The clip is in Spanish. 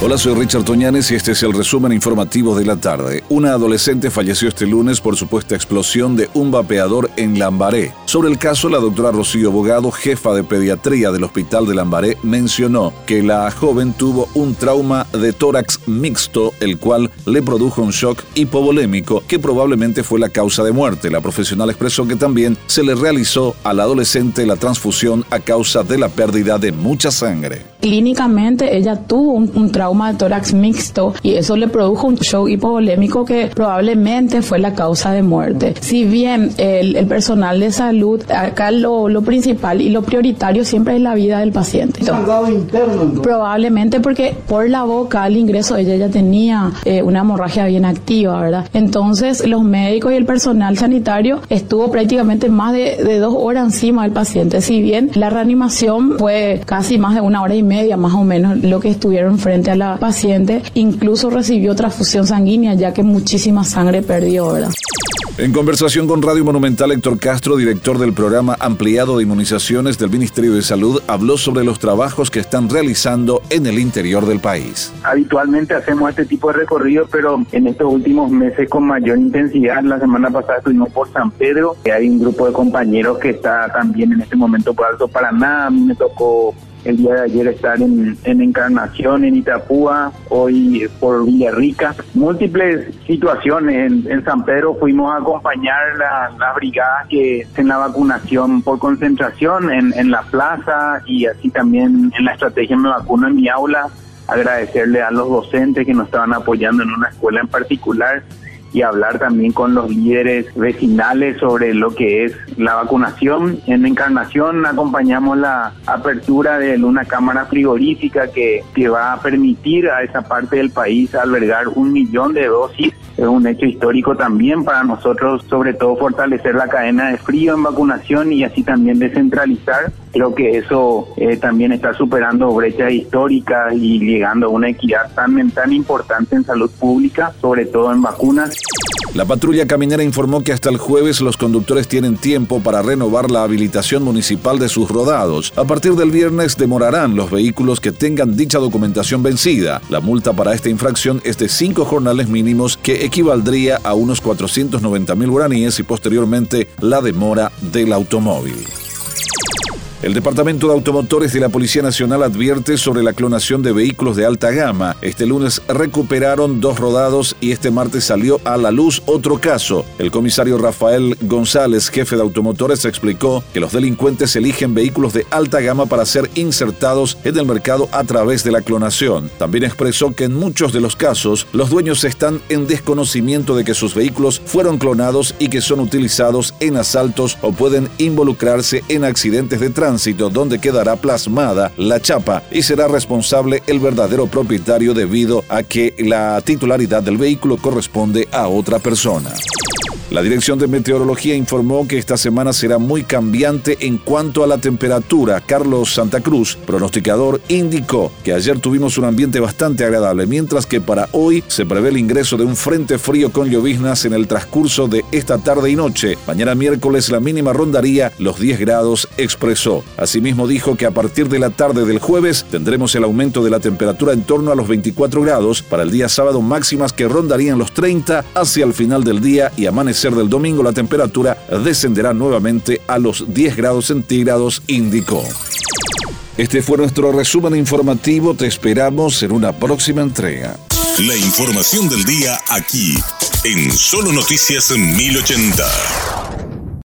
Hola, soy Richard Toñanes y este es el resumen informativo de la tarde. Una adolescente falleció este lunes por supuesta explosión de un vapeador en Lambaré. Sobre el caso, la doctora Rocío Bogado, jefa de pediatría del Hospital de Lambaré, mencionó que la joven tuvo un trauma de tórax mixto, el cual le produjo un shock hipovolémico que probablemente fue la causa de muerte. La profesional expresó que también se le realizó al adolescente la transfusión a causa de la pérdida de mucha sangre. Clínicamente ella tuvo un, trauma de tórax mixto y eso le produjo un shock hipovolémico que probablemente fue la causa de muerte. Si bien el, personal de salud, acá lo, principal y lo prioritario siempre es la vida del paciente. interno, Probablemente porque por la boca al ingreso ella ya tenía eh, una hemorragia bien activa, ¿verdad? Entonces los médicos y el personal sanitario estuvo prácticamente más de, de dos horas encima del paciente. Si bien la reanimación fue casi más de una hora y media más o menos lo que estuvieron frente a la paciente. Incluso recibió transfusión sanguínea ya que muchísima sangre perdió, ¿verdad? En conversación con Radio Monumental, Héctor Castro, director del programa ampliado de inmunizaciones del Ministerio de Salud, habló sobre los trabajos que están realizando en el interior del país. Habitualmente hacemos este tipo de recorrido, pero en estos últimos meses con mayor intensidad. La semana pasada estuvimos por San Pedro, que hay un grupo de compañeros que está también en este momento por Alto Paraná. A mí me tocó el día de ayer estar en, Encarnación, en Itapúa, hoy por Villarrica. Múltiples situaciones. En, San Pedro fuimos a acompañar las la brigadas que en la vacunación por concentración en, en la plaza y así también en la estrategia Me Vacuno en mi aula. Agradecerle a los docentes que nos estaban apoyando en una escuela en particular y hablar también con los líderes vecinales sobre lo que es la vacunación. En Encarnación acompañamos la apertura de una cámara frigorífica que, que va a permitir a esa parte del país albergar un millón de dosis es un hecho histórico también para nosotros, sobre todo fortalecer la cadena de frío en vacunación y así también descentralizar. Creo que eso eh, también está superando brechas históricas y llegando a una equidad tan, tan importante en salud pública, sobre todo en vacunas. La patrulla caminera informó que hasta el jueves los conductores tienen tiempo para renovar la habilitación municipal de sus rodados. A partir del viernes demorarán los vehículos que tengan dicha documentación vencida. La multa para esta infracción es de cinco jornales mínimos que equivaldría a unos 490 mil guaraníes y posteriormente la demora del automóvil. El Departamento de Automotores de la Policía Nacional advierte sobre la clonación de vehículos de alta gama. Este lunes recuperaron dos rodados y este martes salió a la luz otro caso. El comisario Rafael González, jefe de automotores, explicó que los delincuentes eligen vehículos de alta gama para ser insertados en el mercado a través de la clonación. También expresó que en muchos de los casos los dueños están en desconocimiento de que sus vehículos fueron clonados y que son utilizados en asaltos o pueden involucrarse en accidentes de tránsito donde quedará plasmada la chapa y será responsable el verdadero propietario debido a que la titularidad del vehículo corresponde a otra persona. La Dirección de Meteorología informó que esta semana será muy cambiante en cuanto a la temperatura. Carlos Santa Cruz, pronosticador, indicó que ayer tuvimos un ambiente bastante agradable, mientras que para hoy se prevé el ingreso de un frente frío con lloviznas en el transcurso de esta tarde y noche. Mañana miércoles la mínima rondaría los 10 grados, expresó. Asimismo dijo que a partir de la tarde del jueves tendremos el aumento de la temperatura en torno a los 24 grados, para el día sábado máximas que rondarían los 30 hacia el final del día y amanecer ser del domingo la temperatura descenderá nuevamente a los 10 grados centígrados, indicó. Este fue nuestro resumen informativo. Te esperamos en una próxima entrega. La información del día aquí, en Solo Noticias 1080.